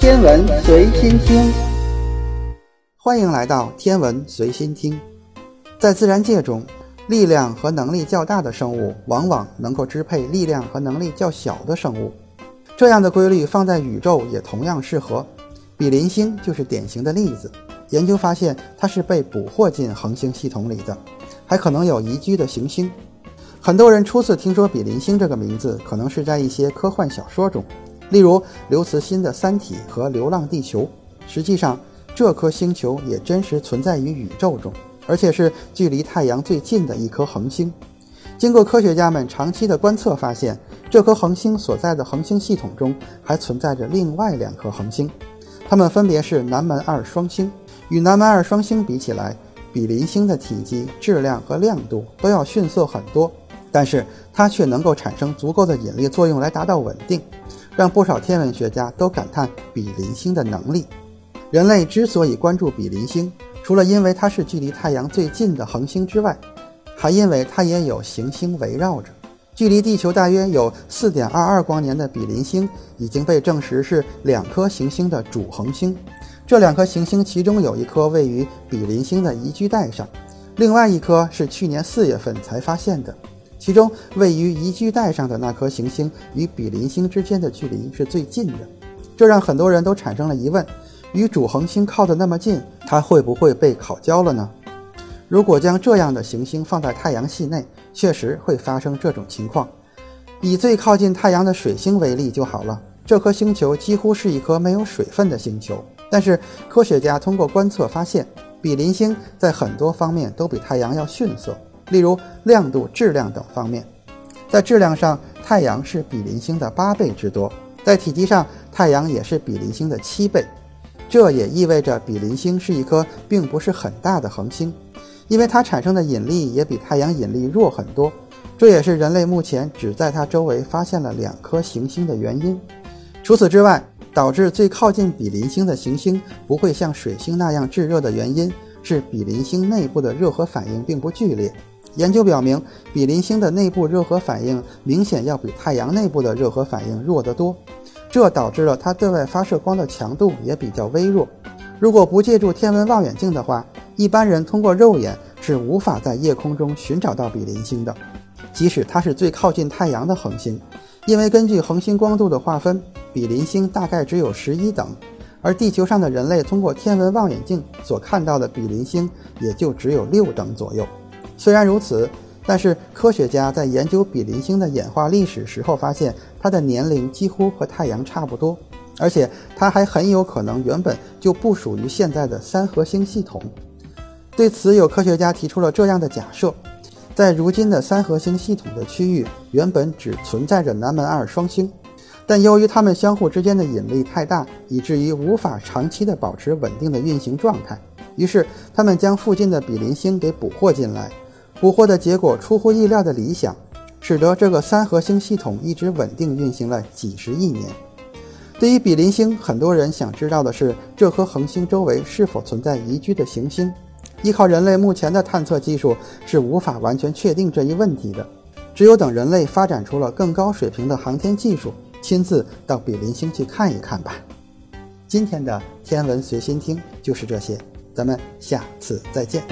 天文随心听，欢迎来到天文随心听。在自然界中，力量和能力较大的生物往往能够支配力量和能力较小的生物。这样的规律放在宇宙也同样适合。比邻星就是典型的例子。研究发现，它是被捕获进恒星系统里的，还可能有宜居的行星。很多人初次听说比邻星这个名字，可能是在一些科幻小说中，例如刘慈欣的《三体》和《流浪地球》。实际上，这颗星球也真实存在于宇宙中，而且是距离太阳最近的一颗恒星。经过科学家们长期的观测，发现这颗恒星所在的恒星系统中还存在着另外两颗恒星，它们分别是南门二双星。与南门二双星比起来，比邻星的体积、质量和亮度都要逊色很多，但是它却能够产生足够的引力作用来达到稳定，让不少天文学家都感叹比邻星的能力。人类之所以关注比邻星，除了因为它是距离太阳最近的恒星之外，还因为它也有行星围绕着。距离地球大约有4.22光年的比邻星已经被证实是两颗行星的主恒星。这两颗行星，其中有一颗位于比邻星的宜居带上，另外一颗是去年四月份才发现的。其中位于宜居带上的那颗行星与比邻星之间的距离是最近的，这让很多人都产生了疑问：与主恒星靠得那么近，它会不会被烤焦了呢？如果将这样的行星放在太阳系内，确实会发生这种情况。以最靠近太阳的水星为例就好了，这颗星球几乎是一颗没有水分的星球。但是科学家通过观测发现，比邻星在很多方面都比太阳要逊色，例如亮度、质量等方面。在质量上，太阳是比邻星的八倍之多；在体积上，太阳也是比邻星的七倍。这也意味着比邻星是一颗并不是很大的恒星，因为它产生的引力也比太阳引力弱很多。这也是人类目前只在它周围发现了两颗行星的原因。除此之外，导致最靠近比邻星的行星不会像水星那样炙热的原因是比邻星内部的热核反应并不剧烈。研究表明，比邻星的内部热核反应明显要比太阳内部的热核反应弱得多，这导致了它对外发射光的强度也比较微弱。如果不借助天文望远镜的话，一般人通过肉眼是无法在夜空中寻找到比邻星的，即使它是最靠近太阳的恒星，因为根据恒星光度的划分。比邻星大概只有十一等，而地球上的人类通过天文望远镜所看到的比邻星也就只有六等左右。虽然如此，但是科学家在研究比邻星的演化历史时候发现，它的年龄几乎和太阳差不多，而且它还很有可能原本就不属于现在的三合星系统。对此，有科学家提出了这样的假设：在如今的三合星系统的区域，原本只存在着南门二双星。但由于它们相互之间的引力太大，以至于无法长期的保持稳定的运行状态。于是，他们将附近的比邻星给捕获进来。捕获的结果出乎意料的理想，使得这个三合星系统一直稳定运行了几十亿年。对于比邻星，很多人想知道的是，这颗恒星周围是否存在宜居的行星？依靠人类目前的探测技术，是无法完全确定这一问题的。只有等人类发展出了更高水平的航天技术。亲自到比邻星去看一看吧。今天的天文随心听就是这些，咱们下次再见。